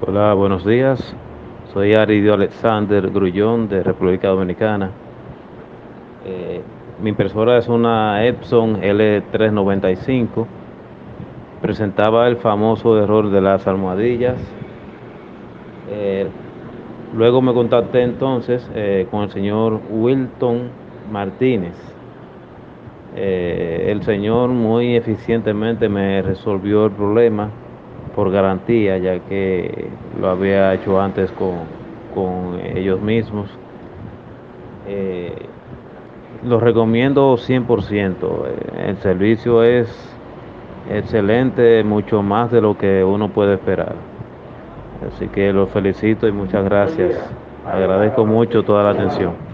Hola, buenos días. Soy Aridio Alexander Grullón de República Dominicana. Eh, mi impresora es una Epson L395. Presentaba el famoso error de las almohadillas. Eh, luego me contacté entonces eh, con el señor Wilton Martínez. El señor muy eficientemente me resolvió el problema por garantía, ya que lo había hecho antes con, con ellos mismos. Eh, lo recomiendo 100%. El servicio es excelente, mucho más de lo que uno puede esperar. Así que los felicito y muchas gracias. Agradezco mucho toda la atención.